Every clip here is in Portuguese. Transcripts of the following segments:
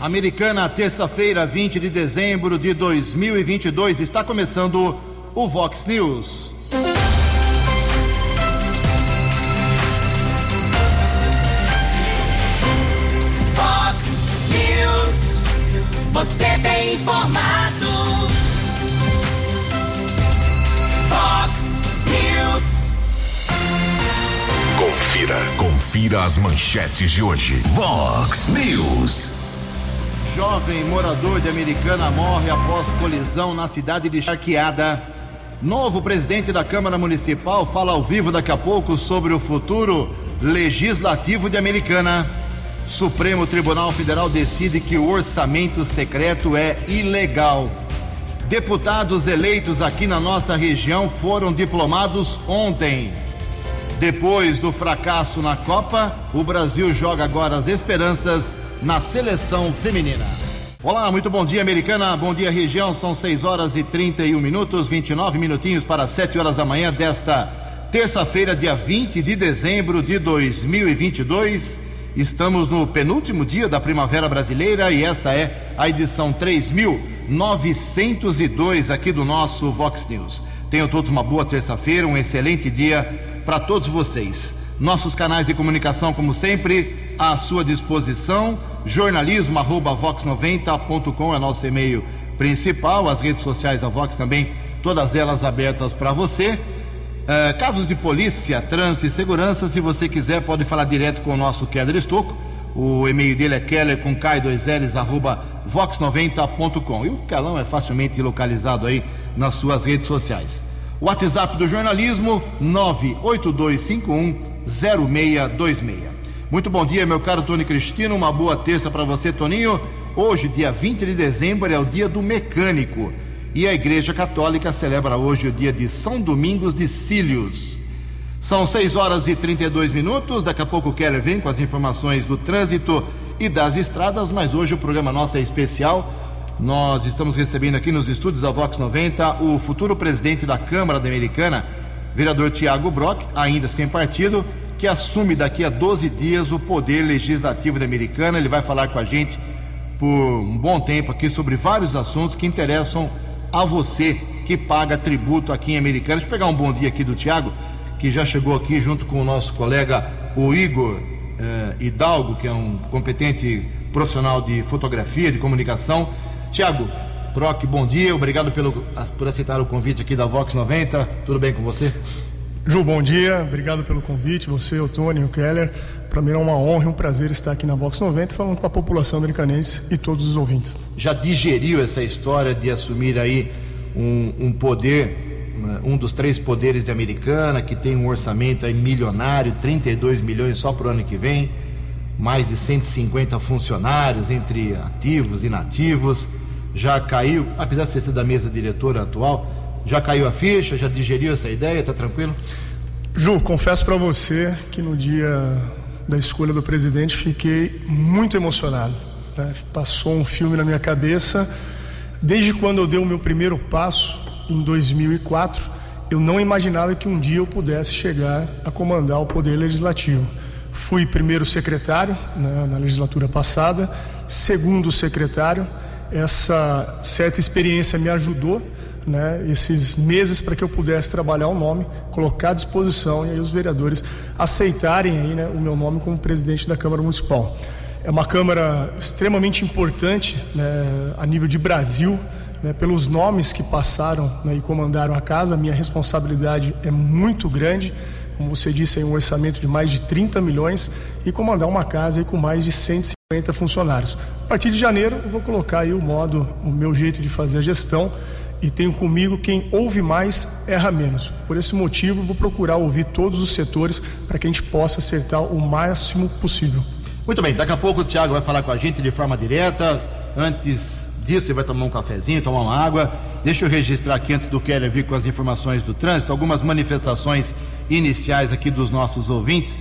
Americana, terça-feira, 20 de dezembro de 2022, está começando o Vox News. Vox News, você tem informado. Vox News. Confira. Confira as manchetes de hoje. Vox News. Jovem morador de Americana morre após colisão na cidade de Charqueada. Novo presidente da Câmara Municipal fala ao vivo daqui a pouco sobre o futuro legislativo de Americana. Supremo Tribunal Federal decide que o orçamento secreto é ilegal. Deputados eleitos aqui na nossa região foram diplomados ontem. Depois do fracasso na Copa, o Brasil joga agora as esperanças na seleção feminina. Olá, muito bom dia, americana. Bom dia, região. São 6 horas e 31 minutos, 29 minutinhos para 7 horas da manhã desta terça-feira, dia 20 de dezembro de 2022. Estamos no penúltimo dia da Primavera Brasileira e esta é a edição 3902 aqui do nosso Vox News. Tenham todos uma boa terça-feira, um excelente dia para todos vocês. Nossos canais de comunicação, como sempre, à sua disposição. Jornalismo arroba vox90.com é nosso e-mail principal. As redes sociais da Vox também, todas elas abertas para você. Uh, casos de polícia, trânsito e segurança, se você quiser, pode falar direto com o nosso Keller Estocco. O e-mail dele é keller com K2Ls arroba vox90.com. E o Calão é facilmente localizado aí nas suas redes sociais. WhatsApp do jornalismo 98251 0626. Muito bom dia, meu caro Tony Cristino. Uma boa terça para você, Toninho. Hoje, dia 20 de dezembro, é o dia do mecânico. E a Igreja Católica celebra hoje o dia de São Domingos de Cílios. São 6 horas e 32 minutos. Daqui a pouco o Keller vem com as informações do trânsito e das estradas, mas hoje o programa nosso é especial. Nós estamos recebendo aqui nos estúdios da Vox 90 o futuro presidente da Câmara da Americana, vereador Tiago Brock, ainda sem partido, que assume daqui a 12 dias o poder legislativo da Americana. Ele vai falar com a gente por um bom tempo aqui sobre vários assuntos que interessam a você que paga tributo aqui em Americana. Deixa eu pegar um bom dia aqui do Tiago, que já chegou aqui junto com o nosso colega, o Igor eh, Hidalgo, que é um competente profissional de fotografia, de comunicação. Tiago, Brock, bom dia, obrigado pelo, por aceitar o convite aqui da Vox 90. Tudo bem com você? Ju, bom dia, obrigado pelo convite, você, o Tony, o Keller. Para mim é uma honra e um prazer estar aqui na Vox 90 falando com a população americanense e todos os ouvintes. Já digeriu essa história de assumir aí um, um poder, um dos três poderes de Americana, que tem um orçamento aí milionário, 32 milhões só para o ano que vem, mais de 150 funcionários, entre ativos e inativos. Já caiu, apesar de ser da mesa diretora atual, já caiu a ficha? Já digeriu essa ideia? Tá tranquilo? Ju, confesso para você que no dia da escolha do presidente fiquei muito emocionado. Né? Passou um filme na minha cabeça. Desde quando eu dei o meu primeiro passo, em 2004, eu não imaginava que um dia eu pudesse chegar a comandar o Poder Legislativo. Fui primeiro secretário né, na legislatura passada, segundo secretário. Essa certa experiência me ajudou né, esses meses para que eu pudesse trabalhar o nome, colocar à disposição e aí os vereadores aceitarem aí, né, o meu nome como presidente da Câmara Municipal. É uma Câmara extremamente importante né, a nível de Brasil, né, pelos nomes que passaram né, e comandaram a casa, minha responsabilidade é muito grande. Como você disse, é um orçamento de mais de 30 milhões e comandar uma casa com mais de 150 funcionários. A partir de janeiro, eu vou colocar aí o modo, o meu jeito de fazer a gestão e tenho comigo quem ouve mais erra menos. Por esse motivo, vou procurar ouvir todos os setores para que a gente possa acertar o máximo possível. Muito bem, daqui a pouco o Tiago vai falar com a gente de forma direta. Antes disso, você vai tomar um cafezinho, tomar uma água. Deixa eu registrar aqui, antes do Keller vir com as informações do trânsito, algumas manifestações iniciais aqui dos nossos ouvintes.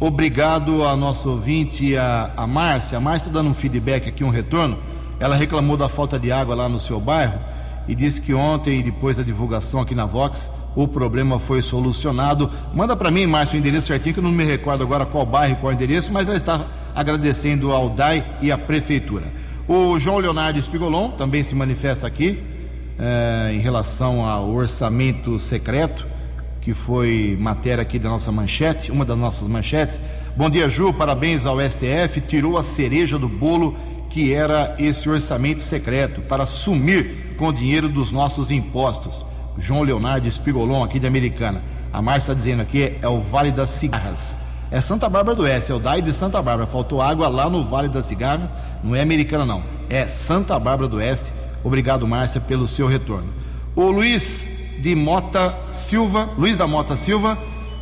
Obrigado a nosso ouvinte, a, a Márcia. A Márcia dando um feedback aqui, um retorno. Ela reclamou da falta de água lá no seu bairro e disse que ontem, depois da divulgação aqui na Vox, o problema foi solucionado. Manda para mim, Márcio, o endereço certinho, que eu não me recordo agora qual bairro qual endereço, mas ela está agradecendo ao DAI e à Prefeitura. O João Leonardo Espigolon também se manifesta aqui eh, em relação ao orçamento secreto, que foi matéria aqui da nossa manchete, uma das nossas manchetes. Bom dia, Ju, parabéns ao STF, tirou a cereja do bolo que era esse orçamento secreto para sumir com o dinheiro dos nossos impostos. João Leonardo Espigolon, aqui de Americana. A Márcia está dizendo aqui é o Vale das Cigarras. É Santa Bárbara do Oeste, é o DAI de Santa Bárbara. Faltou água lá no Vale da Cigarra, não é Americana não, é Santa Bárbara do Oeste. Obrigado, Márcia, pelo seu retorno. O Luiz de Mota Silva, Luiz da Mota Silva,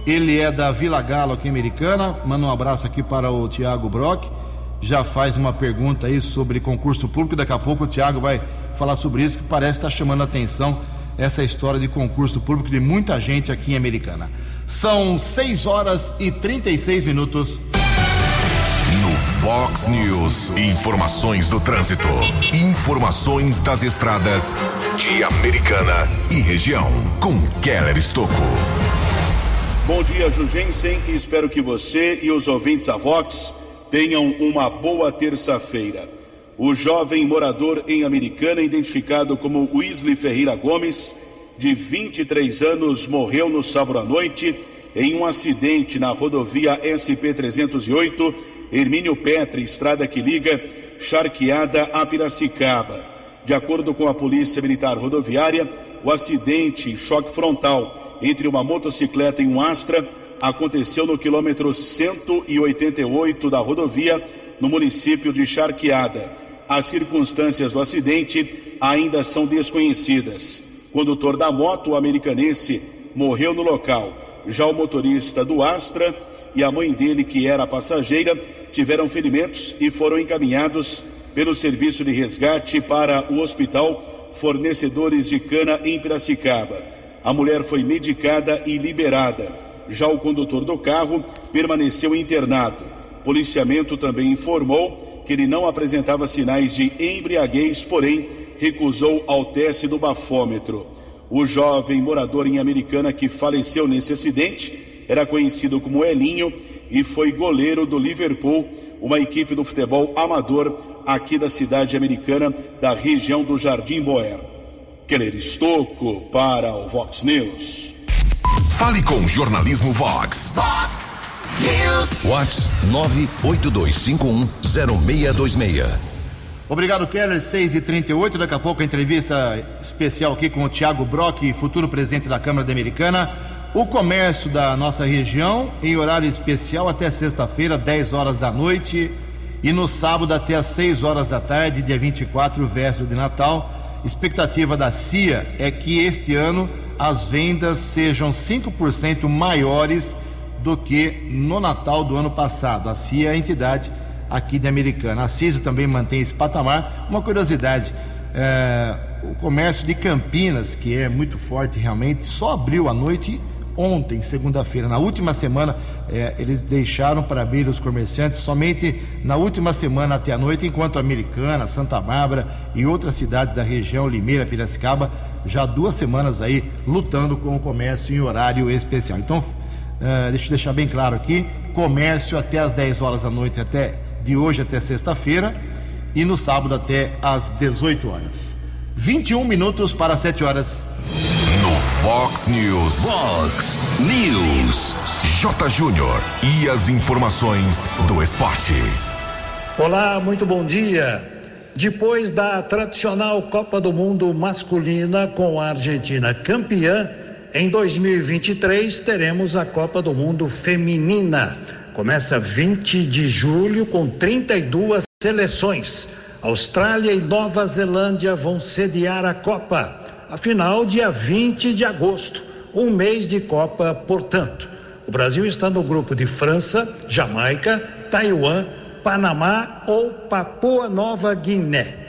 ele é da Vila Galo aqui Americana. Manda um abraço aqui para o Tiago Brock já faz uma pergunta aí sobre concurso público. Daqui a pouco o Tiago vai falar sobre isso, que parece estar chamando a atenção essa história de concurso público de muita gente aqui em Americana. São 6 horas e 36 minutos. No Fox News, informações do trânsito, informações das estradas de Americana e região, com Keller Estocco. Bom dia, Jugensen, e espero que você e os ouvintes da Vox tenham uma boa terça-feira. O jovem morador em Americana, identificado como Wesley Ferreira Gomes, de 23 anos, morreu no sábado à noite em um acidente na rodovia SP-308, Hermínio Petri, estrada que liga Charqueada a Piracicaba. De acordo com a Polícia Militar Rodoviária, o acidente, choque frontal entre uma motocicleta e um Astra, aconteceu no quilômetro 188 da rodovia, no município de Charqueada. As circunstâncias do acidente ainda são desconhecidas. O condutor da moto, o americanense, morreu no local. Já o motorista do Astra e a mãe dele, que era passageira, tiveram ferimentos e foram encaminhados pelo serviço de resgate para o hospital Fornecedores de Cana em Piracicaba. A mulher foi medicada e liberada. Já o condutor do carro permaneceu internado. Policiamento também informou que ele não apresentava sinais de embriaguez, porém recusou ao teste do bafômetro. O jovem morador em Americana que faleceu nesse acidente era conhecido como Elinho e foi goleiro do Liverpool, uma equipe do futebol amador aqui da cidade americana, da região do Jardim Boer. Keller Estocco para o Vox News. Fale com o Jornalismo Vox. Vox News. Vox 982510626. Obrigado, Keller. 6 e 38 Daqui a pouco a entrevista especial aqui com o Tiago Brock, futuro presidente da Câmara da Americana. O comércio da nossa região em horário especial até sexta-feira, 10 horas da noite. E no sábado até às 6 horas da tarde, dia 24, véspera de Natal. Expectativa da CIA é que este ano as vendas sejam 5% maiores do que no Natal do ano passado. A CIA é a entidade aqui de Americana. A CISO também mantém esse patamar. Uma curiosidade: é, o comércio de Campinas, que é muito forte realmente, só abriu à noite ontem, segunda-feira. Na última semana, é, eles deixaram para abrir os comerciantes somente na última semana até a noite, enquanto Americana, Santa Bárbara e outras cidades da região, Limeira, Piracicaba, já duas semanas aí lutando com o comércio em horário especial. Então, uh, deixa eu deixar bem claro aqui: comércio até às 10 horas da noite, até de hoje até sexta-feira, e no sábado até às 18 horas. 21 minutos para 7 horas. No Fox News. Fox News. J. Júnior. E as informações do esporte. Olá, muito bom dia. Depois da tradicional Copa do Mundo masculina com a Argentina campeã, em 2023 teremos a Copa do Mundo feminina. Começa 20 de julho com 32 seleções. Austrália e Nova Zelândia vão sediar a Copa. A final, dia 20 de agosto, um mês de Copa, portanto. O Brasil está no grupo de França, Jamaica, Taiwan, Panamá ou Papua Nova Guiné.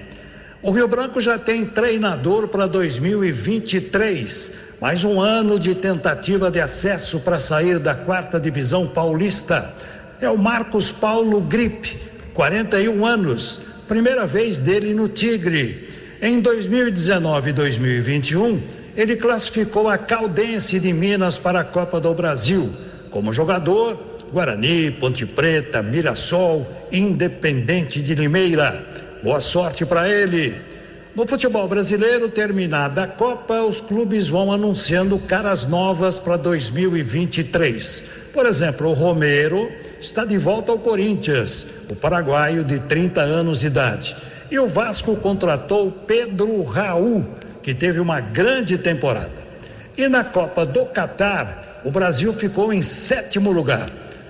O Rio Branco já tem treinador para 2023. Mais um ano de tentativa de acesso para sair da quarta divisão paulista. É o Marcos Paulo Gripe, 41 anos, primeira vez dele no Tigre. Em 2019 e 2021, ele classificou a Caldense de Minas para a Copa do Brasil. Como jogador, Guarani, Ponte Preta, Mirassol, Independente de Limeira. Boa sorte para ele. No futebol brasileiro, terminada a Copa, os clubes vão anunciando caras novas para 2023. Por exemplo, o Romero está de volta ao Corinthians, o paraguaio de 30 anos de idade. E o Vasco contratou Pedro Raul, que teve uma grande temporada. E na Copa do Catar, o Brasil ficou em sétimo lugar.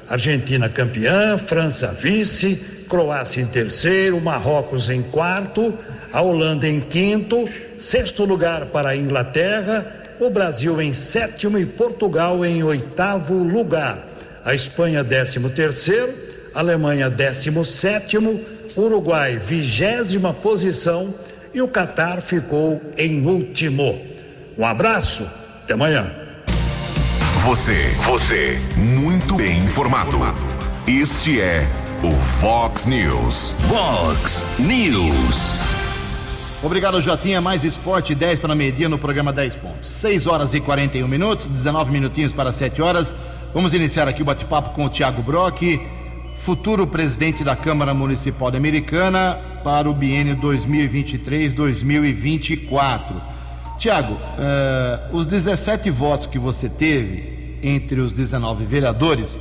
Argentina campeã, França vice, Croácia em terceiro, Marrocos em quarto, a Holanda em quinto, sexto lugar para a Inglaterra, o Brasil em sétimo e Portugal em oitavo lugar. A Espanha décimo terceiro, Alemanha décimo sétimo, Uruguai vigésima posição e o Catar ficou em último. Um abraço, até amanhã. Você, você, muito bem informado. Este é o Fox News. Fox News. Obrigado, Jotinha. Mais esporte, 10 para a meia no programa 10 pontos. 6 horas e 41 minutos, 19 minutinhos para 7 horas. Vamos iniciar aqui o bate-papo com o Tiago Brock, futuro presidente da Câmara Municipal de Americana para o biênio 2023-2024. Tiago, uh, os 17 votos que você teve entre os 19 vereadores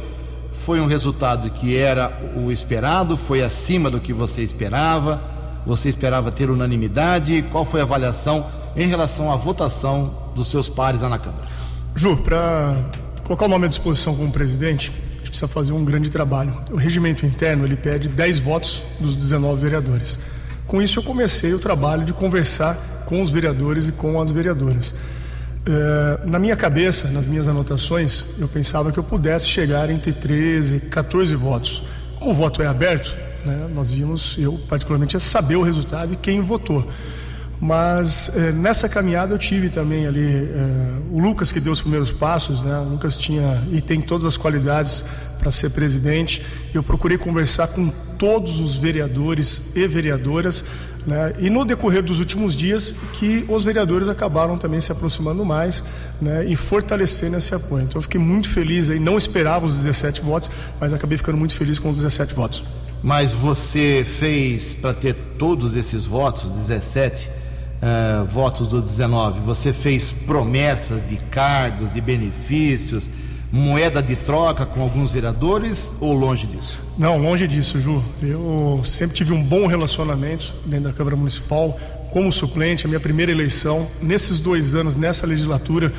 foi um resultado que era o esperado, foi acima do que você esperava. Você esperava ter unanimidade? Qual foi a avaliação em relação à votação dos seus pares lá na Câmara? Ju, para colocar o nome à disposição como presidente, a gente precisa fazer um grande trabalho. O regimento interno ele pede 10 votos dos 19 vereadores. Com isso, eu comecei o trabalho de conversar com os vereadores e com as vereadoras. Uh, na minha cabeça, nas minhas anotações, eu pensava que eu pudesse chegar entre 13 e 14 votos. Como o voto é aberto, né? Nós vimos, eu particularmente, saber o resultado e quem votou. Mas eh, nessa caminhada eu tive também ali eh, o Lucas que deu os primeiros passos, né? O Lucas tinha e tem todas as qualidades para ser presidente. Eu procurei conversar com todos os vereadores e vereadoras, né? E no decorrer dos últimos dias que os vereadores acabaram também se aproximando mais, né? E fortalecendo esse apoio. Então eu fiquei muito feliz aí, não esperava os 17 votos, mas acabei ficando muito feliz com os 17 votos. Mas você fez para ter todos esses votos, 17 uh, votos dos 19, você fez promessas de cargos, de benefícios, moeda de troca com alguns vereadores ou longe disso? Não, longe disso, Ju. Eu sempre tive um bom relacionamento dentro da Câmara Municipal como suplente, a minha primeira eleição. Nesses dois anos, nessa legislatura,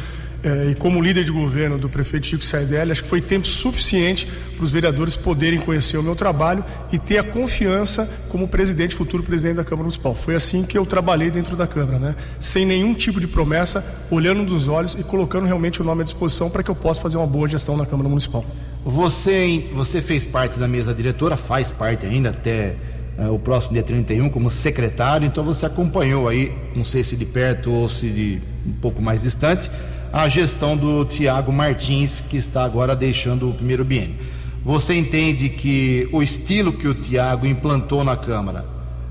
eh, e como líder de governo do prefeito Chico Saidelli, acho que foi tempo suficiente para os vereadores poderem conhecer o meu trabalho e ter a confiança como presidente, futuro presidente da Câmara Municipal. Foi assim que eu trabalhei dentro da Câmara, né? Sem nenhum tipo de promessa, olhando nos olhos e colocando realmente o nome à disposição para que eu possa fazer uma boa gestão na Câmara Municipal. Você, você fez parte da mesa diretora, faz parte ainda até uh, o próximo dia 31 como secretário, então você acompanhou aí, não sei se de perto ou se de um pouco mais distante, a gestão do Tiago Martins, que está agora deixando o primeiro biênio. Você entende que o estilo que o Tiago implantou na Câmara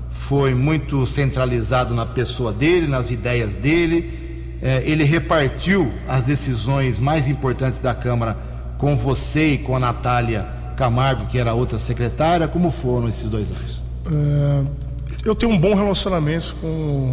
foi muito centralizado na pessoa dele, nas ideias dele? É, ele repartiu as decisões mais importantes da Câmara com você e com a Natália Camargo, que era outra secretária? Como foram esses dois anos? Uh, eu tenho um bom relacionamento com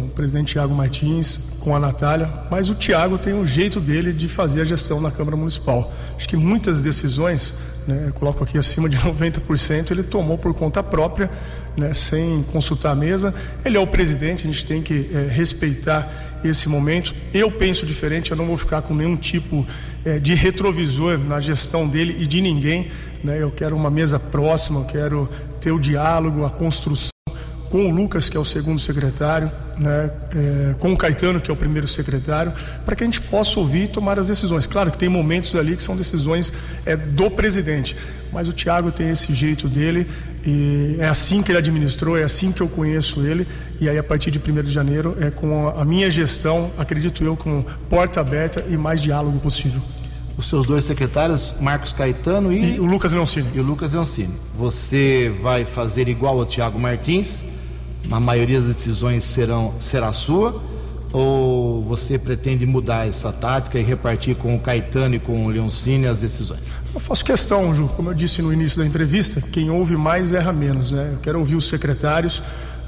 o presidente Tiago Martins, com a Natália, mas o Tiago tem um jeito dele de fazer a gestão na Câmara Municipal. Acho que muitas decisões, né, coloco aqui acima de 90%, ele tomou por conta própria, né, sem consultar a mesa. Ele é o presidente, a gente tem que é, respeitar esse momento. Eu penso diferente, eu não vou ficar com nenhum tipo é, de retrovisor na gestão dele e de ninguém. Né? Eu quero uma mesa próxima, eu quero ter o diálogo, a construção com o Lucas, que é o segundo secretário, né, é, com o Caetano, que é o primeiro secretário, para que a gente possa ouvir e tomar as decisões. Claro que tem momentos ali que são decisões é, do presidente, mas o Tiago tem esse jeito dele e é assim que ele administrou, é assim que eu conheço ele. E aí, a partir de 1 de janeiro, é com a minha gestão, acredito eu, com porta aberta e mais diálogo possível os seus dois secretários, Marcos Caetano e, e, o Lucas Leoncini. E o Lucas Leoncini. Você vai fazer igual ao Tiago Martins, a maioria das decisões serão, será sua? Ou você pretende mudar essa tática e repartir com o Caetano e com o Leoncini as decisões? Eu faço questão, Ju, como eu disse no início da entrevista, quem ouve mais erra menos, né? Eu quero ouvir os secretários,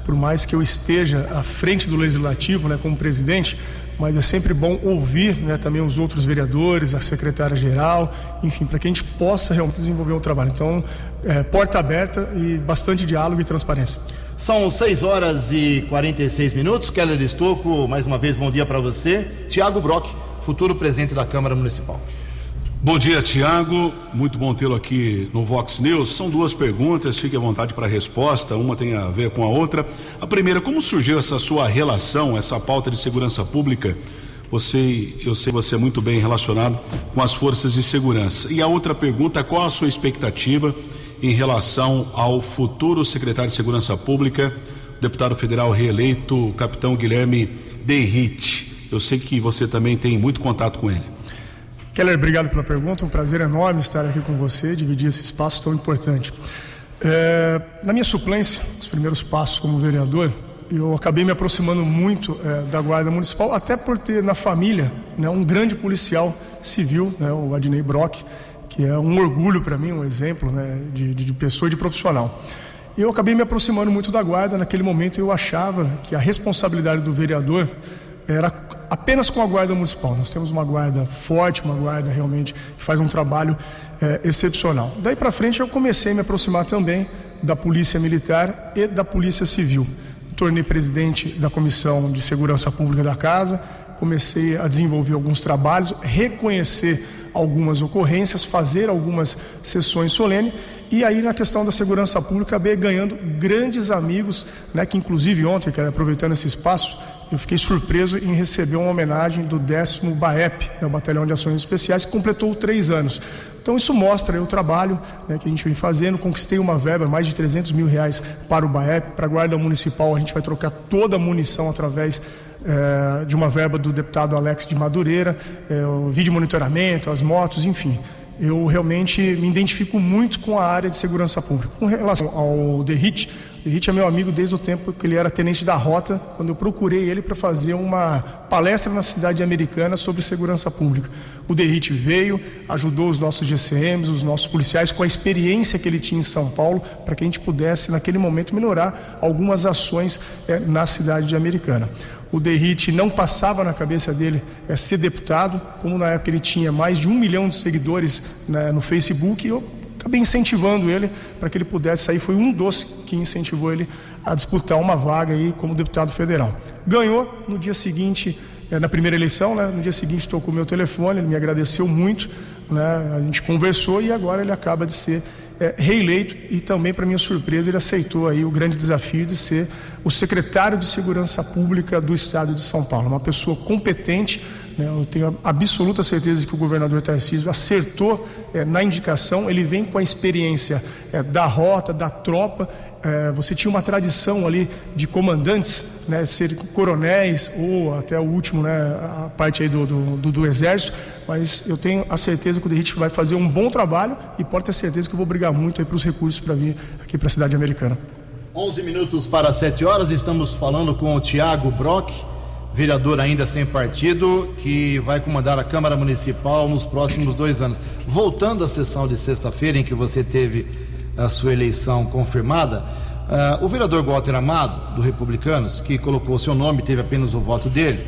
por mais que eu esteja à frente do legislativo, né, como presidente, mas é sempre bom ouvir né, também os outros vereadores, a secretária-geral, enfim, para que a gente possa realmente desenvolver um trabalho. Então, é, porta aberta e bastante diálogo e transparência. São 6 horas e 46 minutos. Keller Estocco, mais uma vez, bom dia para você. Tiago Brock, futuro presidente da Câmara Municipal. Bom dia, Tiago. Muito bom tê-lo aqui no Vox News. São duas perguntas, fique à vontade para a resposta. Uma tem a ver com a outra. A primeira, como surgiu essa sua relação, essa pauta de segurança pública? Você, eu sei você é muito bem relacionado com as forças de segurança. E a outra pergunta, qual a sua expectativa em relação ao futuro secretário de Segurança Pública, deputado federal reeleito, capitão Guilherme Derrite? Eu sei que você também tem muito contato com ele. Keller, obrigado pela pergunta. Um prazer enorme estar aqui com você, dividir esse espaço tão importante. É, na minha suplência, os primeiros passos como vereador, eu acabei me aproximando muito é, da Guarda Municipal, até por ter na família né, um grande policial civil, né, o Adnei Brock, que é um orgulho para mim, um exemplo né, de, de, pessoa e de profissional. Eu acabei me aproximando muito da Guarda. Naquele momento eu achava que a responsabilidade do vereador era apenas com a guarda municipal. Nós temos uma guarda forte, uma guarda realmente que faz um trabalho é, excepcional. Daí para frente eu comecei a me aproximar também da polícia militar e da polícia civil. tornei presidente da comissão de segurança pública da casa, comecei a desenvolver alguns trabalhos, reconhecer algumas ocorrências, fazer algumas sessões solenes e aí na questão da segurança pública acabei ganhando grandes amigos, né, que inclusive ontem, quero aproveitando esse espaço, eu fiquei surpreso em receber uma homenagem do décimo BAEP, né, o Batalhão de Ações Especiais, que completou três anos. Então isso mostra o trabalho né, que a gente vem fazendo. Conquistei uma verba, mais de 300 mil reais para o BAEP, para a Guarda Municipal. A gente vai trocar toda a munição através é, de uma verba do deputado Alex de Madureira, é, o vídeo monitoramento, as motos, enfim. Eu realmente me identifico muito com a área de segurança pública. Com relação ao Derrite, Derrite é meu amigo desde o tempo que ele era tenente da rota, quando eu procurei ele para fazer uma palestra na cidade americana sobre segurança pública. O Derrite veio, ajudou os nossos GCMs, os nossos policiais, com a experiência que ele tinha em São Paulo, para que a gente pudesse, naquele momento, melhorar algumas ações é, na cidade americana. O Derrite não passava na cabeça dele é, ser deputado, como na época ele tinha mais de um milhão de seguidores né, no Facebook, eu acabei incentivando ele para que ele pudesse sair. Foi um dos que incentivou ele a disputar uma vaga aí como deputado federal. Ganhou no dia seguinte, eh, na primeira eleição, né? No dia seguinte tocou meu telefone, ele me agradeceu muito, né? A gente conversou e agora ele acaba de ser é, reeleito e também, para minha surpresa, ele aceitou aí o grande desafio de ser o secretário de Segurança Pública do Estado de São Paulo, uma pessoa competente né? Eu tenho absoluta certeza de que o governador Tarcísio acertou é, na indicação. Ele vem com a experiência é, da rota, da tropa. É, você tinha uma tradição ali de comandantes, né, ser coronéis ou até o último, né, a parte aí do, do, do, do exército. Mas eu tenho a certeza que o Derrite vai fazer um bom trabalho e pode ter certeza que eu vou brigar muito aí para os recursos para vir aqui para a cidade americana. 11 minutos para 7 horas, estamos falando com o Tiago Brock vereador ainda sem partido, que vai comandar a Câmara Municipal nos próximos dois anos. Voltando à sessão de sexta-feira, em que você teve a sua eleição confirmada, uh, o vereador Walter Amado, do Republicanos, que colocou seu nome, teve apenas o voto dele,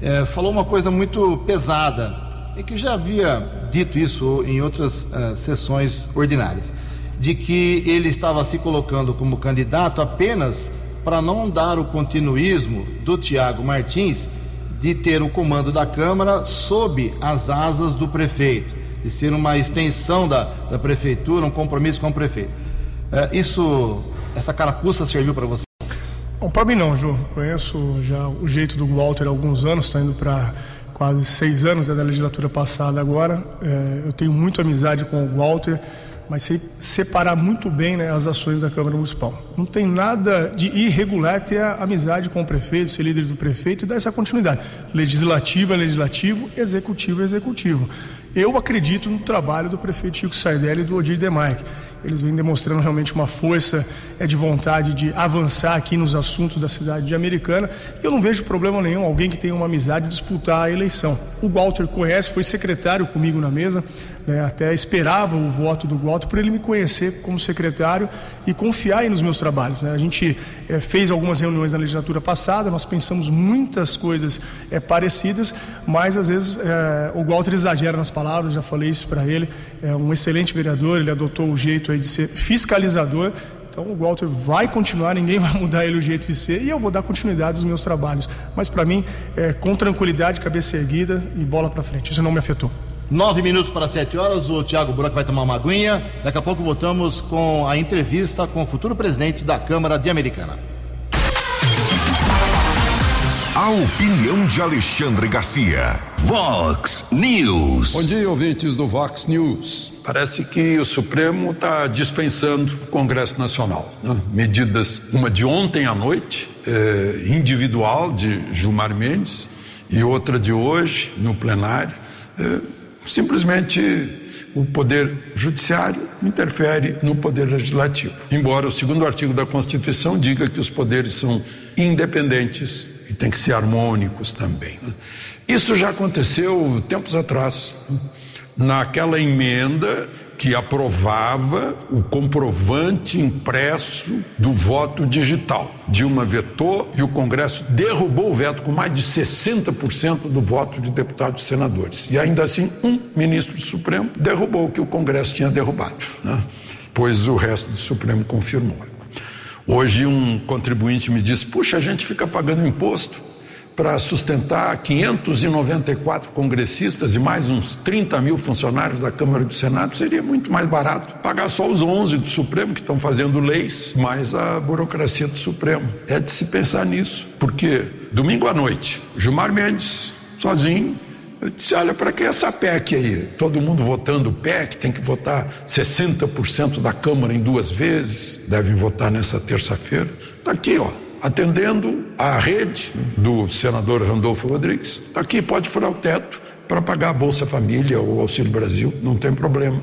uh, falou uma coisa muito pesada, e que já havia dito isso em outras uh, sessões ordinárias, de que ele estava se colocando como candidato apenas para não dar o continuismo do Tiago Martins de ter o comando da Câmara sob as asas do prefeito, de ser uma extensão da, da prefeitura, um compromisso com o prefeito. É, isso, essa carapuça serviu para você? Bom, para mim não, Ju. Conheço já o jeito do Walter há alguns anos, está indo para quase seis anos é da legislatura passada agora. É, eu tenho muita amizade com o Walter mas sei separar muito bem né, as ações da Câmara Municipal. Não tem nada de irregular ter a amizade com o prefeito, ser líder do prefeito e dar essa continuidade. Legislativo é legislativo, executivo é executivo. Eu acredito no trabalho do prefeito Chico Sardelli e do Odir Demarque. Eles vêm demonstrando realmente uma força é, de vontade de avançar aqui nos assuntos da cidade de Americana. E eu não vejo problema nenhum alguém que tenha uma amizade disputar a eleição. O Walter conhece, foi secretário comigo na mesa né? até esperava o voto do Walter por ele me conhecer como secretário e confiar nos meus trabalhos. Né? A gente é, fez algumas reuniões na legislatura passada, nós pensamos muitas coisas é, parecidas, mas às vezes é, o Walter exagera nas palavras, já falei isso para ele. É um excelente vereador, ele adotou o jeito aí de ser fiscalizador então o Walter vai continuar, ninguém vai mudar ele o jeito de ser e eu vou dar continuidade aos meus trabalhos. Mas para mim, é, com tranquilidade, cabeça erguida e bola para frente. Isso não me afetou. Nove minutos para sete horas, o Tiago Buraco vai tomar uma aguinha. Daqui a pouco voltamos com a entrevista com o futuro presidente da Câmara de Americana. A opinião de Alexandre Garcia. Vox News. Bom dia, ouvintes do Vox News. Parece que o Supremo está dispensando o Congresso Nacional. Né? Medidas, uma de ontem à noite, eh, individual de Gilmar Mendes, e outra de hoje, no plenário. Eh, simplesmente o Poder Judiciário interfere no Poder Legislativo. Embora o segundo artigo da Constituição diga que os poderes são independentes e tem que ser harmônicos também. Isso já aconteceu tempos atrás, né? naquela emenda que aprovava o comprovante impresso do voto digital. Dilma vetou e o Congresso derrubou o veto com mais de 60% do voto de deputados e senadores. E ainda assim, um ministro do Supremo derrubou o que o Congresso tinha derrubado, né? pois o resto do Supremo confirmou. Hoje um contribuinte me disse: puxa, a gente fica pagando imposto para sustentar 594 congressistas e mais uns 30 mil funcionários da Câmara e do Senado, seria muito mais barato pagar só os 11 do Supremo que estão fazendo leis, mais a burocracia do Supremo. É de se pensar nisso, porque domingo à noite, Gilmar Mendes, sozinho, eu disse: olha, para que essa PEC aí? Todo mundo votando PEC, tem que votar 60% da Câmara em duas vezes, devem votar nessa terça-feira. Está aqui, ó, atendendo à rede do senador Randolfo Rodrigues. Está aqui, pode furar o teto para pagar a Bolsa Família ou Auxílio Brasil, não tem problema.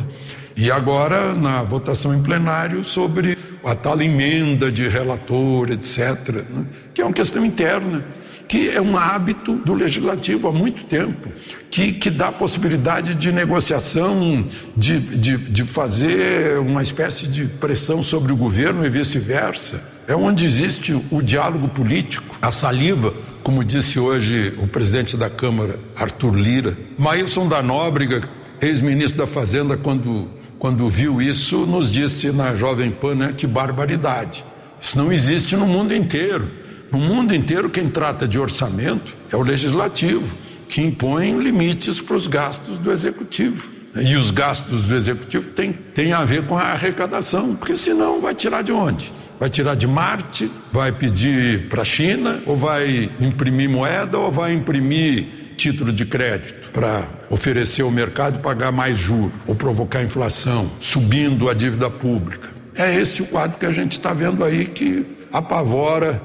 E agora, na votação em plenário, sobre a tal emenda de relator, etc., né? que é uma questão interna que é um hábito do legislativo há muito tempo, que, que dá possibilidade de negociação, de, de, de fazer uma espécie de pressão sobre o governo e vice-versa. É onde existe o diálogo político, a saliva, como disse hoje o presidente da Câmara, Arthur Lira. Maílson da Nóbrega, ex-ministro da Fazenda, quando, quando viu isso, nos disse na Jovem Pan né, que barbaridade. Isso não existe no mundo inteiro. No mundo inteiro, quem trata de orçamento é o legislativo, que impõe limites para os gastos do executivo. E os gastos do executivo têm, têm a ver com a arrecadação, porque senão vai tirar de onde? Vai tirar de Marte, vai pedir para a China, ou vai imprimir moeda, ou vai imprimir título de crédito para oferecer ao mercado pagar mais juros, ou provocar inflação, subindo a dívida pública. É esse o quadro que a gente está vendo aí que apavora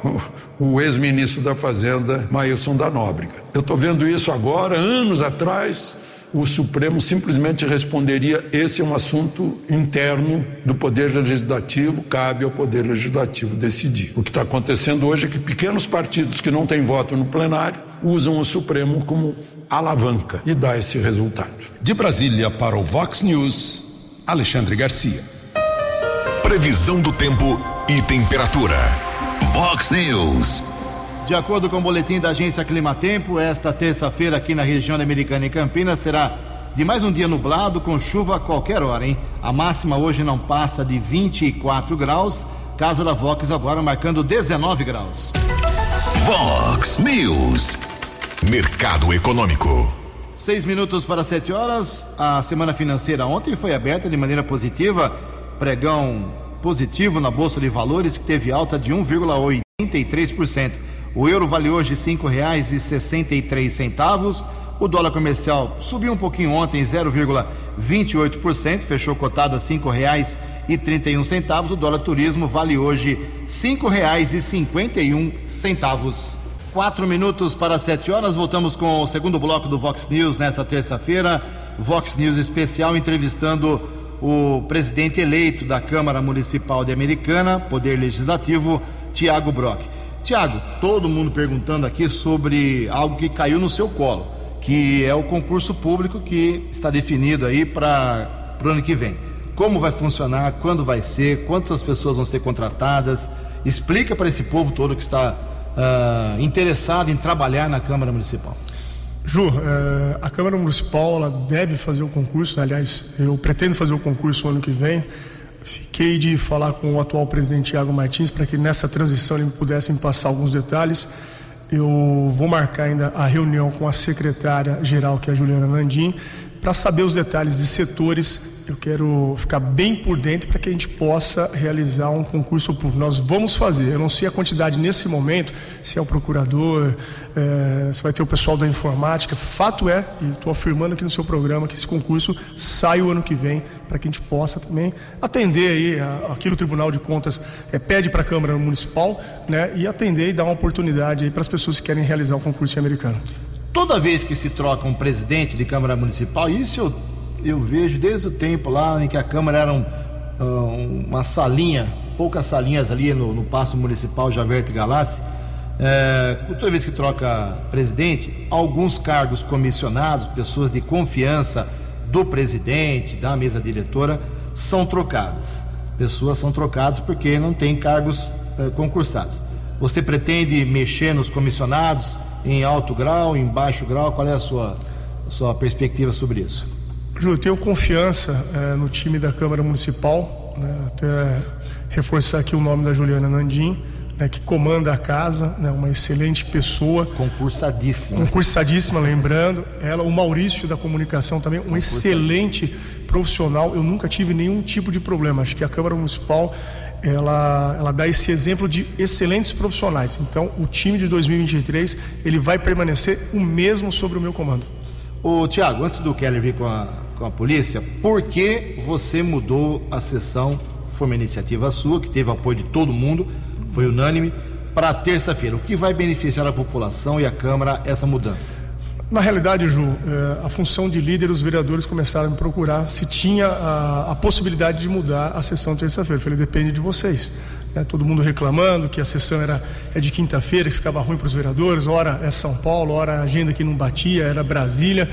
o ex-ministro da Fazenda, Maílson da Nóbrega. Eu estou vendo isso agora, anos atrás, o Supremo simplesmente responderia: esse é um assunto interno do Poder Legislativo, cabe ao Poder Legislativo decidir. O que está acontecendo hoje é que pequenos partidos que não têm voto no plenário usam o Supremo como alavanca e dá esse resultado. De Brasília para o Vox News, Alexandre Garcia. Previsão do tempo e temperatura. Vox News. De acordo com o boletim da agência Climatempo, esta terça-feira aqui na região Americana e Campinas será de mais um dia nublado com chuva a qualquer hora, hein? A máxima hoje não passa de 24 graus. Casa da Vox agora marcando 19 graus. Vox News. Mercado Econômico. Seis minutos para sete horas. A semana financeira ontem foi aberta de maneira positiva. Pregão positivo na Bolsa de Valores, que teve alta de 1,83%. O euro vale hoje R$ 5,63. O dólar comercial subiu um pouquinho ontem, 0,28%, fechou cotado a R$ 5,31. O dólar turismo vale hoje R$ 5,51. Quatro minutos para sete horas, voltamos com o segundo bloco do Vox News nesta terça-feira. Vox News especial entrevistando o presidente eleito da Câmara Municipal de Americana, Poder Legislativo, Tiago Brock. Tiago, todo mundo perguntando aqui sobre algo que caiu no seu colo. que é o concurso público que está definido aí para o ano que vem. Como vai funcionar, quando vai ser, quantas pessoas vão ser contratadas. Explica para esse povo todo que está uh, interessado em trabalhar na Câmara Municipal. Ju, uh, a Câmara Municipal ela deve fazer o concurso, né? aliás, eu pretendo fazer o concurso ano que vem. Fiquei de falar com o atual presidente Tiago Martins para que nessa transição ele pudesse me passar alguns detalhes. Eu vou marcar ainda a reunião com a secretária geral, que é a Juliana Landim, para saber os detalhes de setores eu quero ficar bem por dentro para que a gente possa realizar um concurso público. Nós vamos fazer. Eu não sei a quantidade nesse momento, se é o procurador, é, se vai ter o pessoal da informática. Fato é, e estou afirmando aqui no seu programa, que esse concurso sai o ano que vem para que a gente possa também atender aí aquilo que o Tribunal de Contas é, pede para a Câmara Municipal, né, e atender e dar uma oportunidade para as pessoas que querem realizar o concurso americano. Toda vez que se troca um presidente de Câmara Municipal, isso eu eu vejo desde o tempo lá em que a Câmara era um, uh, uma salinha, poucas salinhas ali no, no Paço Municipal Javerte Galassi. É, toda vez que troca presidente, alguns cargos comissionados, pessoas de confiança do presidente, da mesa diretora, são trocadas. Pessoas são trocadas porque não tem cargos é, concursados. Você pretende mexer nos comissionados em alto grau, em baixo grau? Qual é a sua, a sua perspectiva sobre isso? Ju, eu tenho confiança é, no time da Câmara Municipal, né, até reforçar aqui o nome da Juliana Nandim, né, que comanda a casa, né, uma excelente pessoa. Concursadíssima. Concursadíssima, lembrando. Ela, o Maurício da comunicação também, um excelente profissional. Eu nunca tive nenhum tipo de problema. Acho que a Câmara Municipal ela, ela dá esse exemplo de excelentes profissionais. Então, o time de 2023 ele vai permanecer o mesmo sobre o meu comando. O Tiago, antes do Keller vir com a, com a polícia, por que você mudou a sessão? Foi uma iniciativa sua, que teve apoio de todo mundo, foi unânime, para terça-feira. O que vai beneficiar a população e a Câmara essa mudança? Na realidade, Ju, é, a função de líder, os vereadores começaram a me procurar se tinha a, a possibilidade de mudar a sessão terça-feira. Eu falei, depende de vocês. É, todo mundo reclamando que a sessão era é de quinta-feira, que ficava ruim para os vereadores, ora é São Paulo, ora a agenda que não batia, era Brasília.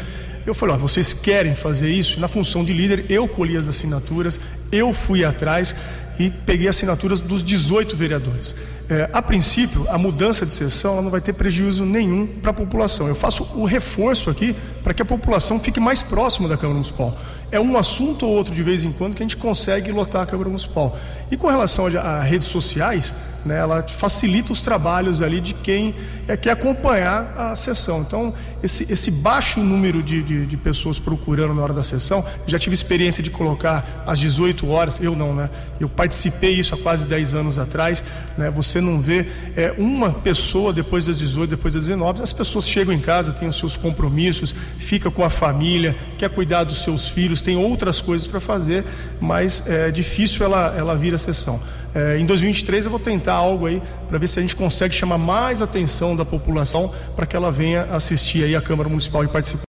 Eu falei, ó, vocês querem fazer isso? Na função de líder, eu colhi as assinaturas, eu fui atrás e peguei assinaturas dos 18 vereadores. É, a princípio, a mudança de sessão não vai ter prejuízo nenhum para a população. Eu faço o reforço aqui para que a população fique mais próxima da Câmara Municipal. É um assunto ou outro de vez em quando que a gente consegue lotar a Câmara Municipal. E com relação a, a redes sociais, né, ela facilita os trabalhos ali de quem é, quer acompanhar a sessão. Então, esse, esse baixo número de, de, de, pessoas procurando na hora da sessão, já tive experiência de colocar às 18 horas, eu não, né? Eu participei isso há quase 10 anos atrás, né? Você não vê é, uma pessoa depois das 18, depois das 19, as pessoas chegam em casa, têm os seus compromissos, fica com a família, quer cuidar dos seus filhos, tem outras coisas para fazer, mas é difícil ela, ela vir a sessão. É, em 2023 eu vou tentar algo aí para ver se a gente consegue chamar mais atenção da população para que ela venha assistir aí a Câmara Municipal e participar.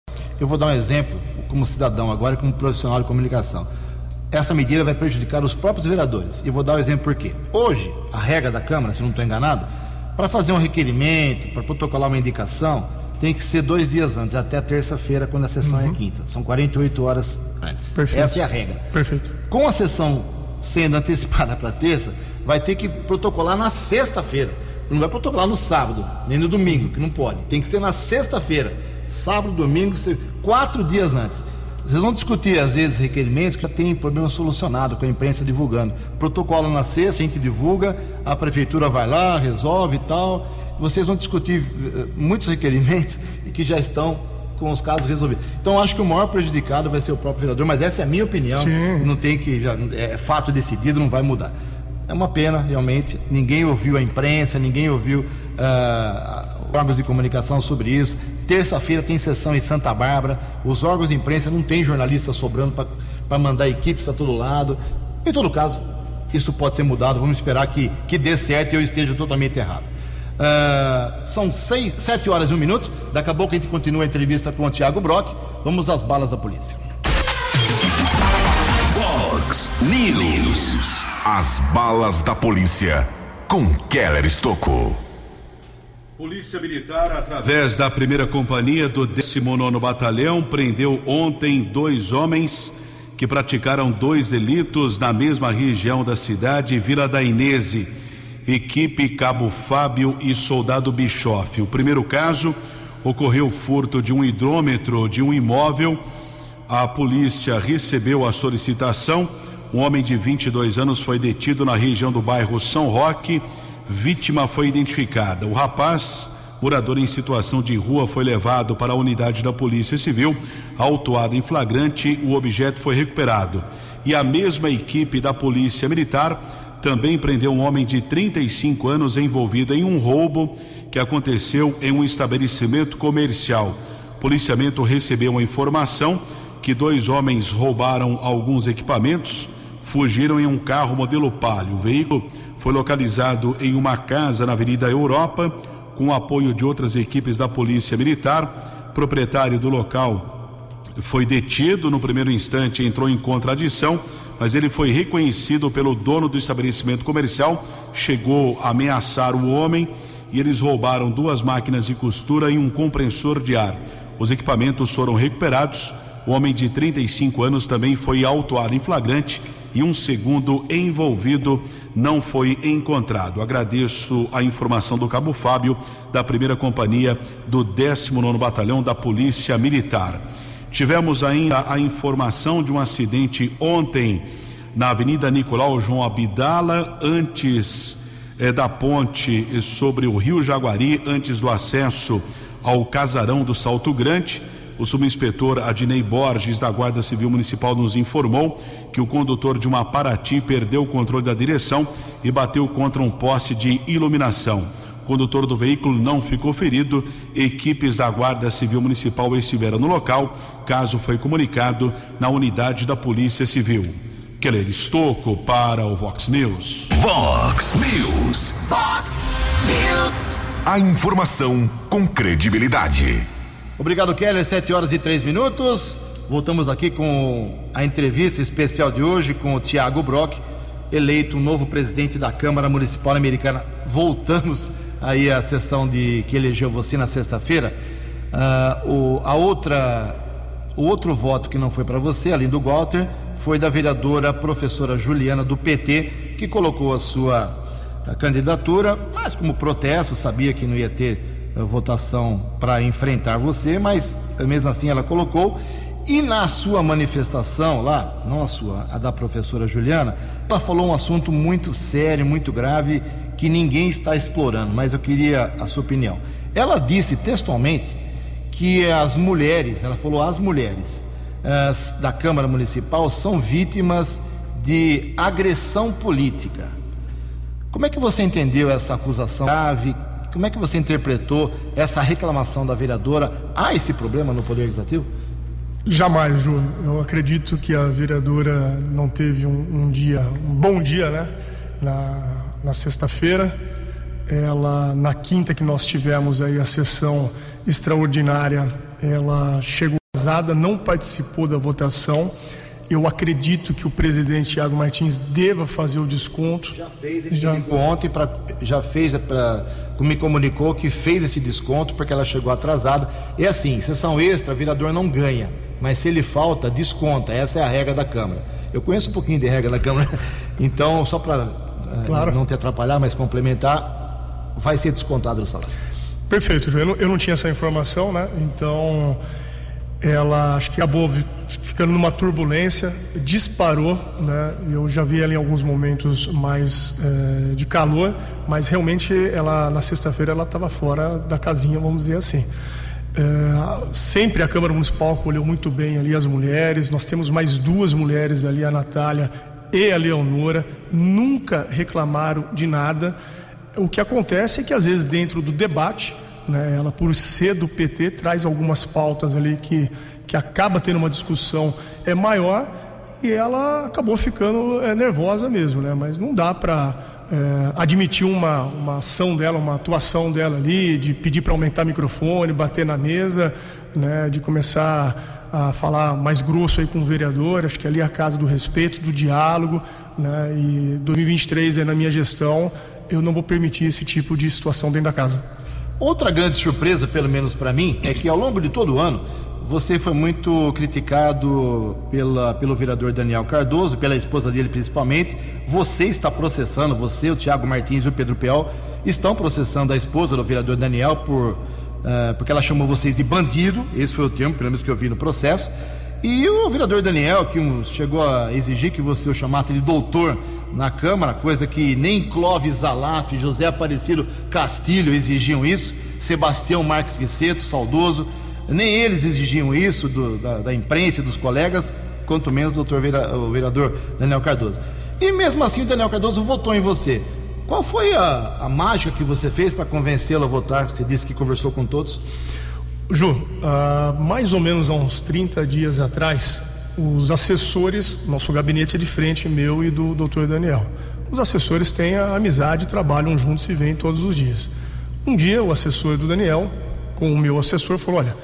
Eu vou dar um exemplo como cidadão agora, como profissional de comunicação. Essa medida vai prejudicar os próprios vereadores. E vou dar um exemplo por quê. Hoje, a regra da Câmara, se não estou enganado, para fazer um requerimento, para protocolar uma indicação, tem que ser dois dias antes, até terça-feira, quando a sessão é uhum. é quinta. São 48 horas antes. Perfeito. Essa é a regra. Perfeito. Com a sessão sendo antecipada para terça, vai ter que protocolar na sexta-feira. Não vai protocolar no sábado, nem no domingo, que não pode. Tem que ser na sexta-feira. Sábado, domingo, quatro dias antes. Vocês vão discutir, às vezes, requerimentos que já tem problema solucionado com a imprensa divulgando. Protocolo na sexta, a gente divulga, a prefeitura vai lá, resolve e tal. Vocês vão discutir uh, muitos requerimentos que já estão com os casos resolvidos. Então acho que o maior prejudicado vai ser o próprio vereador, mas essa é a minha opinião. Sim. Não tem que já, é fato decidido, não vai mudar. É uma pena, realmente. Ninguém ouviu a imprensa, ninguém ouviu uh, órgãos de comunicação sobre isso. Terça-feira tem sessão em Santa Bárbara. Os órgãos de imprensa não tem jornalista sobrando para mandar equipes para todo lado. Em todo caso, isso pode ser mudado. Vamos esperar que, que dê certo e eu esteja totalmente errado. Uh, são seis, sete horas e um minuto. Daqui a pouco a gente continua a entrevista com o Tiago Brock. Vamos às balas da polícia. Fox News. As balas da polícia com Keller Estocou. Polícia Militar, através da primeira companhia do 19 Batalhão, prendeu ontem dois homens que praticaram dois delitos na mesma região da cidade, Vila da Inese. Equipe Cabo Fábio e Soldado Bischoff. O primeiro caso ocorreu furto de um hidrômetro de um imóvel. A polícia recebeu a solicitação. Um homem de 22 anos foi detido na região do bairro São Roque. Vítima foi identificada. O rapaz, morador em situação de rua, foi levado para a unidade da Polícia Civil. Autuado em flagrante, o objeto foi recuperado. E a mesma equipe da Polícia Militar também prendeu um homem de 35 anos envolvido em um roubo que aconteceu em um estabelecimento comercial. O policiamento recebeu uma informação que dois homens roubaram alguns equipamentos, fugiram em um carro modelo Palio. O veículo foi localizado em uma casa na Avenida Europa, com apoio de outras equipes da Polícia Militar. O proprietário do local foi detido no primeiro instante, entrou em contradição, mas ele foi reconhecido pelo dono do estabelecimento comercial, chegou a ameaçar o homem e eles roubaram duas máquinas de costura e um compressor de ar. Os equipamentos foram recuperados. O homem de 35 anos também foi autuado em flagrante e um segundo envolvido não foi encontrado. Agradeço a informação do Cabo Fábio, da primeira companhia do 19 Batalhão da Polícia Militar. Tivemos ainda a informação de um acidente ontem na Avenida Nicolau João Abdala, antes é, da ponte sobre o Rio Jaguari, antes do acesso ao casarão do Salto Grande. O subinspetor Adnei Borges, da Guarda Civil Municipal, nos informou que o condutor de uma Paraty perdeu o controle da direção e bateu contra um poste de iluminação. O condutor do veículo não ficou ferido. Equipes da Guarda Civil Municipal estiveram no local. Caso foi comunicado na unidade da Polícia Civil. Keller Estocco para o Vox News. Vox News. Vox News. A informação com credibilidade. Obrigado, Keller. Sete horas e três minutos. Voltamos aqui com a entrevista especial de hoje com o Tiago Brock, eleito novo presidente da Câmara Municipal Americana. Voltamos aí à sessão de que elegeu você na sexta-feira. Uh, o, a outra, o outro voto que não foi para você, além do Walter, foi da vereadora professora Juliana do PT, que colocou a sua a candidatura, mas como protesto, sabia que não ia ter a votação para enfrentar você, mas mesmo assim ela colocou. E na sua manifestação lá, não a sua, a da professora Juliana, ela falou um assunto muito sério, muito grave, que ninguém está explorando, mas eu queria a sua opinião. Ela disse textualmente que as mulheres, ela falou as mulheres, da Câmara Municipal são vítimas de agressão política. Como é que você entendeu essa acusação grave? Como é que você interpretou essa reclamação da vereadora? Há esse problema no Poder Legislativo? Jamais, Júnior. Eu acredito que a vereadora não teve um, um dia, um bom dia, né? Na, na sexta-feira. Ela, na quinta que nós tivemos aí a sessão extraordinária, ela chegou não participou da votação. Eu acredito que o presidente Thiago Martins deva fazer o desconto. Já fez, ele já... ontem para já fez para me comunicou que fez esse desconto porque ela chegou atrasada. É assim, sessão extra, vereador não ganha, mas se ele falta, desconta. Essa é a regra da Câmara. Eu conheço um pouquinho de regra da Câmara, então só para claro. não te atrapalhar, mas complementar, vai ser descontado o salário. Perfeito, João. Eu não, eu não tinha essa informação, né? Então ela acho que acabou ficando numa turbulência, disparou, né? Eu já vi ela em alguns momentos mais é, de calor, mas realmente ela na sexta-feira ela estava fora da casinha, vamos dizer assim. É, sempre a Câmara Municipal acolheu muito bem ali as mulheres. Nós temos mais duas mulheres ali, a Natália e a Leonora, nunca reclamaram de nada. O que acontece é que às vezes dentro do debate né? Ela, por ser do PT, traz algumas pautas ali que, que acaba tendo uma discussão é maior e ela acabou ficando é, nervosa mesmo, né? Mas não dá para é, admitir uma, uma ação dela, uma atuação dela ali, de pedir para aumentar o microfone, bater na mesa, né? De começar a falar mais grosso aí com o vereador. Acho que ali é a casa do respeito, do diálogo, né? E 2023 é na minha gestão, eu não vou permitir esse tipo de situação dentro da casa. Outra grande surpresa, pelo menos para mim, é que ao longo de todo o ano você foi muito criticado pela, pelo vereador Daniel Cardoso, pela esposa dele principalmente. Você está processando, você, o Tiago Martins e o Pedro Peol estão processando a esposa do vereador Daniel por, uh, porque ela chamou vocês de bandido, esse foi o termo, pelo menos que eu vi no processo. E o vereador Daniel, que chegou a exigir que você o chamasse de doutor na Câmara, coisa que nem Clóvis Zalaf, José Aparecido Castilho exigiam isso, Sebastião Marques Guisseto, saudoso, nem eles exigiam isso do, da, da, imprensa e dos colegas, quanto menos o, doutor o vereador Daniel Cardoso. E mesmo assim o Daniel Cardoso votou em você. Qual foi a, a mágica que você fez para convencê-lo a votar? Você disse que conversou com todos. Ju, uh, mais ou menos há uns 30 dias atrás, os assessores, nosso gabinete é de frente, meu e do doutor Daniel. Os assessores têm a amizade, trabalham juntos e vêm todos os dias. Um dia, o assessor do Daniel, com o meu assessor, falou: Olha,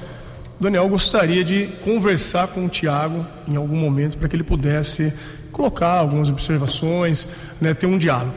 Daniel gostaria de conversar com o Tiago em algum momento para que ele pudesse colocar algumas observações, né, ter um diálogo.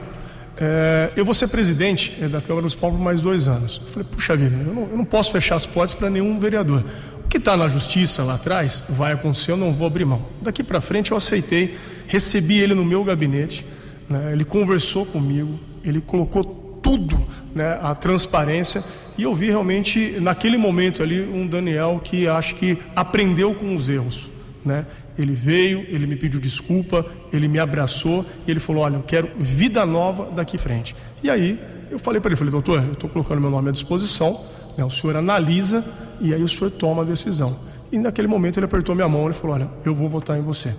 É, eu vou ser presidente é, da Câmara dos Paulos por mais dois anos. Eu falei, puxa vida, eu não, eu não posso fechar as portas para nenhum vereador. O que está na justiça lá atrás vai acontecer, eu não vou abrir mão. Daqui para frente eu aceitei, recebi ele no meu gabinete, né, ele conversou comigo, ele colocou tudo, né, a transparência e eu vi realmente, naquele momento ali, um Daniel que acho que aprendeu com os erros. Né? Ele veio, ele me pediu desculpa, ele me abraçou e ele falou: Olha, eu quero vida nova daqui frente. E aí eu falei para ele: falei, Doutor, eu estou colocando meu nome à disposição, né? o senhor analisa e aí o senhor toma a decisão. E naquele momento ele apertou minha mão e falou: Olha, eu vou votar em você.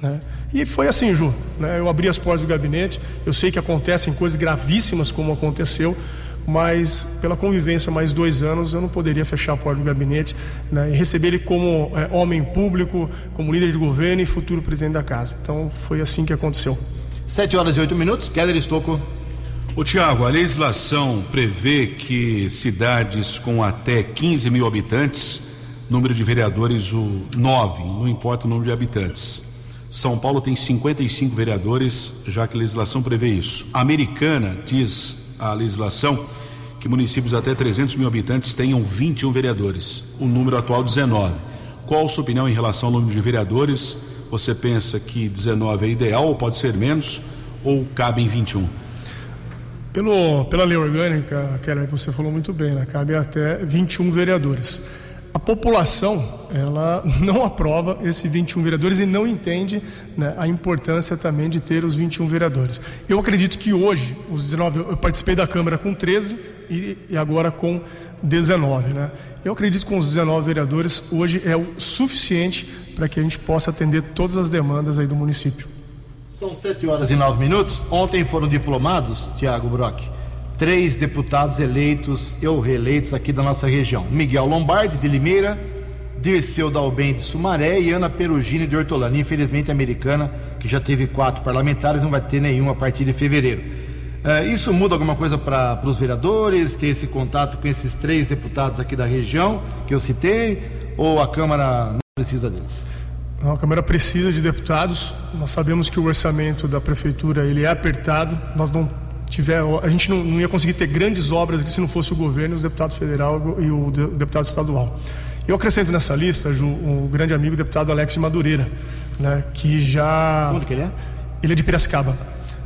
Né? E foi assim, Ju. Né? Eu abri as portas do gabinete. Eu sei que acontecem coisas gravíssimas como aconteceu, mas pela convivência mais dois anos eu não poderia fechar a porta do gabinete né, e receber ele como é, homem público, como líder de governo e futuro presidente da casa. Então foi assim que aconteceu. Sete horas e oito minutos, Keller Estocco. O Tiago, a legislação prevê que cidades com até 15 mil habitantes, número de vereadores o 9, não importa o número de habitantes. São Paulo tem 55 vereadores, já que a legislação prevê isso. A americana diz a legislação que municípios até 300 mil habitantes tenham 21 vereadores, o número atual 19. Qual a sua opinião em relação ao número de vereadores? Você pensa que 19 é ideal ou pode ser menos ou cabe em 21? Pelo, pela lei orgânica, Keller, que você falou muito bem, né? cabe até 21 vereadores. A população, ela não aprova esses 21 vereadores e não entende né, a importância também de ter os 21 vereadores. Eu acredito que hoje, os 19, eu participei da Câmara com 13 e, e agora com 19, né? Eu acredito que com os 19 vereadores hoje é o suficiente para que a gente possa atender todas as demandas aí do município. São 7 horas e 9 minutos. Ontem foram diplomados, Tiago Brock, três deputados eleitos ou reeleitos aqui da nossa região: Miguel Lombardi, de Limeira, Dirceu Dalben de Sumaré e Ana Perugini de Hortolândia. Infelizmente, americana, que já teve quatro parlamentares, não vai ter nenhum a partir de fevereiro. Uh, isso muda alguma coisa para os vereadores, ter esse contato com esses três deputados aqui da região que eu citei, ou a Câmara não precisa deles? Não, a Câmara precisa de deputados. Nós sabemos que o orçamento da prefeitura ele é apertado. Nós não tiver, a gente não, não ia conseguir ter grandes obras aqui se não fosse o governo, os deputados federal e o, de, o deputado estadual. Eu acrescento nessa lista Ju, um grande amigo, o deputado Alex Madureira, né, que já. Onde que ele é? Ele é de Piracicaba.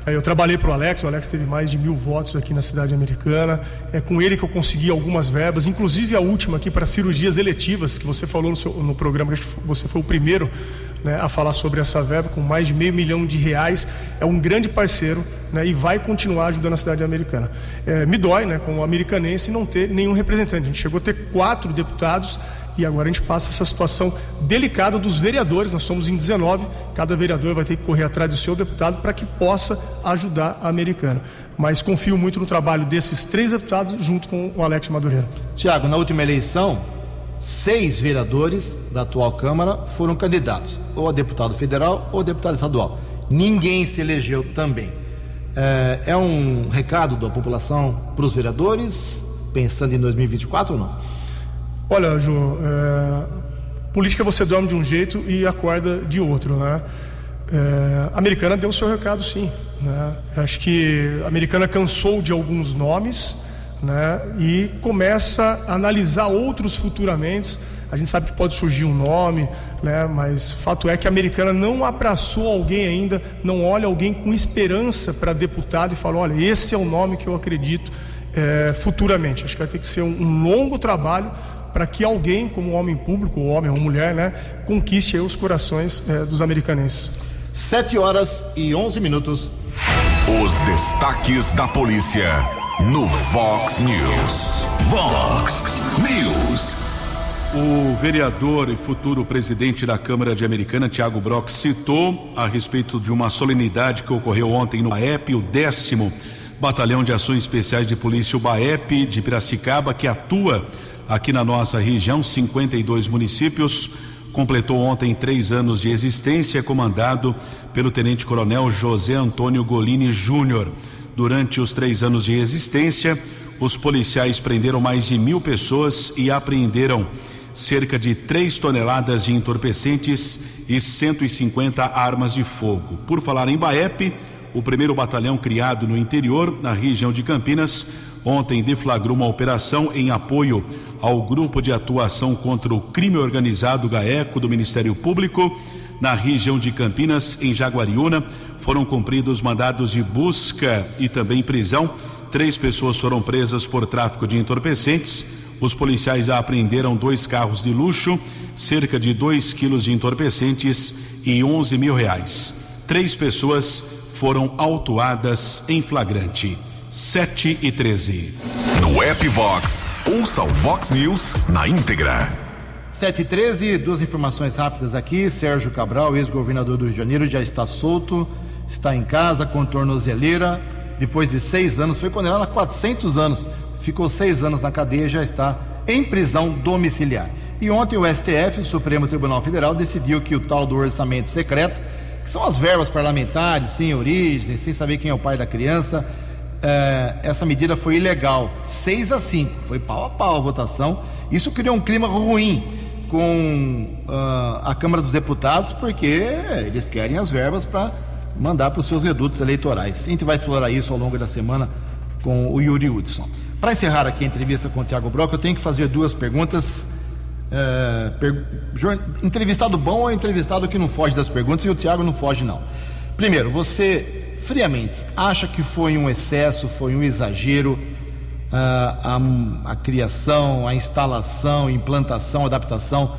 Eu trabalhei para o Alex, o Alex teve mais de mil votos aqui na cidade americana. É com ele que eu consegui algumas verbas, inclusive a última aqui para cirurgias eletivas, que você falou no, seu, no programa, você foi o primeiro né, a falar sobre essa verba, com mais de meio milhão de reais. É um grande parceiro né, e vai continuar ajudando a cidade americana. É, me dói, né, como americanense, não ter nenhum representante. A gente chegou a ter quatro deputados e agora a gente passa essa situação delicada dos vereadores. Nós somos em 19, cada vereador vai ter que correr atrás do seu deputado para que possa ajudar a americana. Mas confio muito no trabalho desses três deputados junto com o Alex Madureira. Tiago, na última eleição, seis vereadores da atual Câmara foram candidatos, ou a deputado federal ou a deputado estadual. Ninguém se elegeu também. É, é um recado da população para os vereadores, pensando em 2024 ou não? Olha, Ju, é, política você dorme de um jeito e acorda de outro, né? É, a americana deu o seu recado, sim. Né? Acho que a americana cansou de alguns nomes, né? E começa a analisar outros futuramente. A gente sabe que pode surgir um nome, né? Mas fato é que a americana não abraçou alguém ainda, não olha alguém com esperança para deputado e fala, olha, esse é o nome que eu acredito é, futuramente. Acho que vai ter que ser um, um longo trabalho para que alguém, como homem público, ou homem ou mulher, né, conquiste os corações é, dos americanenses. 7 horas e 11 minutos. Os destaques da polícia no Vox News. Vox News. O vereador e futuro presidente da Câmara de Americana, Tiago Brock, citou a respeito de uma solenidade que ocorreu ontem no BAEP, o décimo Batalhão de Ações Especiais de Polícia, o BAEP de Piracicaba, que atua aqui na nossa região, 52 municípios. Completou ontem três anos de existência, comandado pelo Tenente Coronel José Antônio Golini Júnior. Durante os três anos de existência, os policiais prenderam mais de mil pessoas e apreenderam cerca de 3 toneladas de entorpecentes e 150 armas de fogo. Por falar em Baep, o primeiro batalhão criado no interior, na região de Campinas, ontem deflagrou uma operação em apoio ao Grupo de Atuação contra o Crime Organizado GAECO do Ministério Público. Na região de Campinas, em Jaguariúna, foram cumpridos mandados de busca e também prisão. Três pessoas foram presas por tráfico de entorpecentes. Os policiais apreenderam dois carros de luxo, cerca de 2 quilos de entorpecentes e 11 mil reais. Três pessoas foram autuadas em flagrante. 7 e 13. No app Vox, ouça o Vox News na íntegra. 7 e 13, duas informações rápidas aqui. Sérgio Cabral, ex-governador do Rio de Janeiro, já está solto, está em casa com tornozeleira. Depois de seis anos, foi condenado a 400 anos. Ficou seis anos na cadeia, já está em prisão domiciliar. E ontem o STF, o Supremo Tribunal Federal, decidiu que o tal do orçamento secreto, que são as verbas parlamentares, sem origem, sem saber quem é o pai da criança, eh, essa medida foi ilegal. 6 a 5, foi pau a pau a votação. Isso criou um clima ruim com uh, a Câmara dos Deputados, porque eles querem as verbas para mandar para os seus redutos eleitorais. A gente vai explorar isso ao longo da semana com o Yuri Hudson. Para encerrar aqui a entrevista com o Tiago Brock, eu tenho que fazer duas perguntas. É, per... Entrevistado bom ou entrevistado que não foge das perguntas, e o Tiago não foge, não. Primeiro, você, friamente, acha que foi um excesso, foi um exagero a, a, a criação, a instalação, implantação, adaptação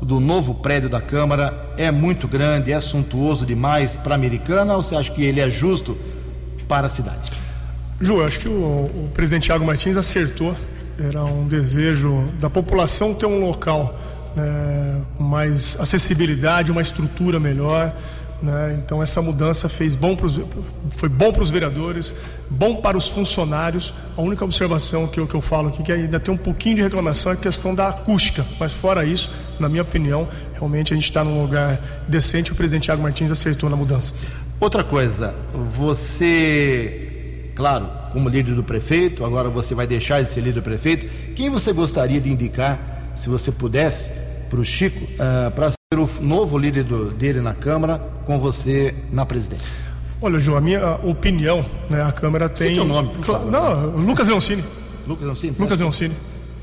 do novo prédio da Câmara é muito grande, é suntuoso demais para a americana ou você acha que ele é justo para a cidade? Ju, acho que o, o presidente Tiago Martins acertou. Era um desejo da população ter um local né, com mais acessibilidade, uma estrutura melhor. Né? Então essa mudança fez bom pros, foi bom para os vereadores, bom para os funcionários. A única observação que eu, que eu falo aqui que ainda tem um pouquinho de reclamação é a questão da acústica, mas fora isso, na minha opinião, realmente a gente está num lugar decente. O presidente Tiago Martins acertou na mudança. Outra coisa, você, claro, como líder do prefeito, agora você vai deixar de ser líder do prefeito. Quem você gostaria de indicar, se você pudesse, para o Chico, uh, para ser o novo líder do, dele na Câmara, com você na presidência? Olha, João, a minha opinião, né, a Câmara tem. Você o nome, por favor. Não, Lucas Leoncini. Lucas Leoncini? Lucas Leoncini.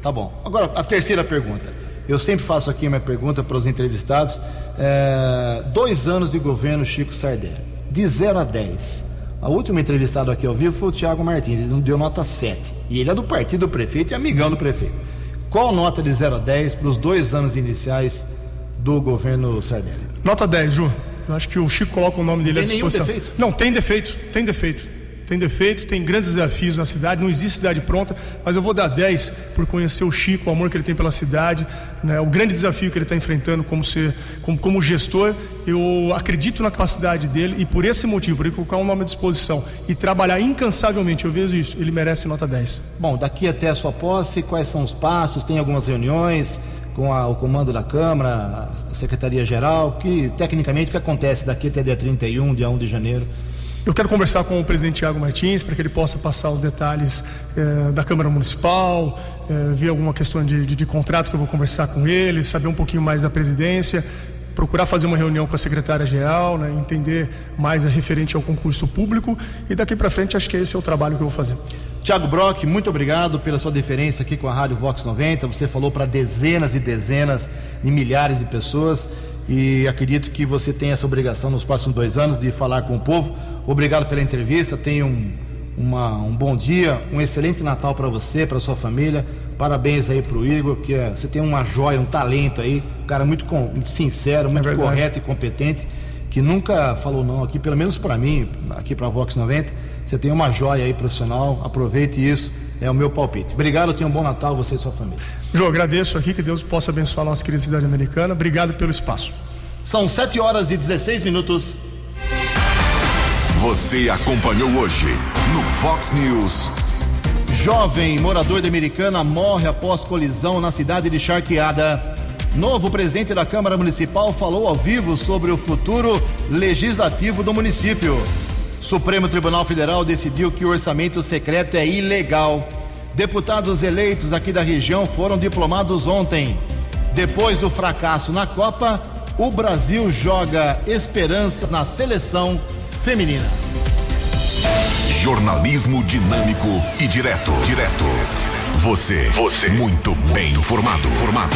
Tá bom. Agora, a terceira pergunta. Eu sempre faço aqui uma pergunta para os entrevistados. É, dois anos de governo Chico Sardelli. De 0 a 10. A última entrevistada aqui ao vivo foi o Tiago Martins. Ele não deu nota 7. E ele é do partido do prefeito e amigão do prefeito. Qual nota de 0 a 10 para os dois anos iniciais do governo Sardelli? Nota 10, Ju. Eu acho que o Chico coloca o nome dele Tem à nenhum disposição. defeito? Não, tem defeito, tem defeito. Tem defeito, tem grandes desafios na cidade, não existe cidade pronta, mas eu vou dar 10 por conhecer o Chico, o amor que ele tem pela cidade, né, o grande desafio que ele está enfrentando como, ser, como, como gestor. Eu acredito na capacidade dele e por esse motivo, por ele colocar um nome à disposição e trabalhar incansavelmente, eu vejo isso, ele merece nota 10. Bom, daqui até a sua posse, quais são os passos? Tem algumas reuniões com a- o comando da Câmara, a Secretaria-Geral? Que, tecnicamente, o que acontece daqui até dia 31, dia 1 de janeiro? Eu quero conversar com o presidente Tiago Martins para que ele possa passar os detalhes eh, da Câmara Municipal, eh, ver alguma questão de, de- de contrato que eu vou conversar com ele, saber um pouquinho mais da presidência, procurar fazer uma reunião com a secretária-geral, né, entender mais a referente ao concurso público e daqui para frente acho que esse é o trabalho que eu vou fazer. Tiago Brock, muito obrigado pela sua deferência aqui com a Rádio Vox 90. Você falou para dezenas e dezenas de milhares de pessoas e acredito que você tem essa obrigação nos próximos dois anos de falar com o povo. Obrigado pela entrevista. Tenha um, uma, um bom dia, um excelente Natal para você, para sua família. Parabéns aí para o Igor, que é, você tem uma joia, um talento aí, um cara muito, com, muito sincero, muito É correto e competente, que nunca falou não aqui, pelo menos para mim, aqui para a Vox 90. Você tem uma joia aí profissional, aproveite isso, é o meu palpite. Obrigado, tenha um bom Natal, você e sua família. João, agradeço aqui, que Deus possa abençoar a nossa querida cidade americana. Obrigado pelo espaço. São 7 horas e 16 minutos. Você acompanhou hoje no Fox News. Jovem morador de Americana morre após colisão na cidade de Charqueada. Novo presidente da Câmara Municipal falou ao vivo sobre o futuro legislativo do município. Supremo Tribunal Federal decidiu que o orçamento secreto é ilegal. Deputados eleitos aqui da região foram diplomados ontem. Depois do fracasso na Copa, o Brasil joga esperanças na seleção feminina. Jornalismo dinâmico e direto. Direto. Você. Você. Muito bem informado. Formado.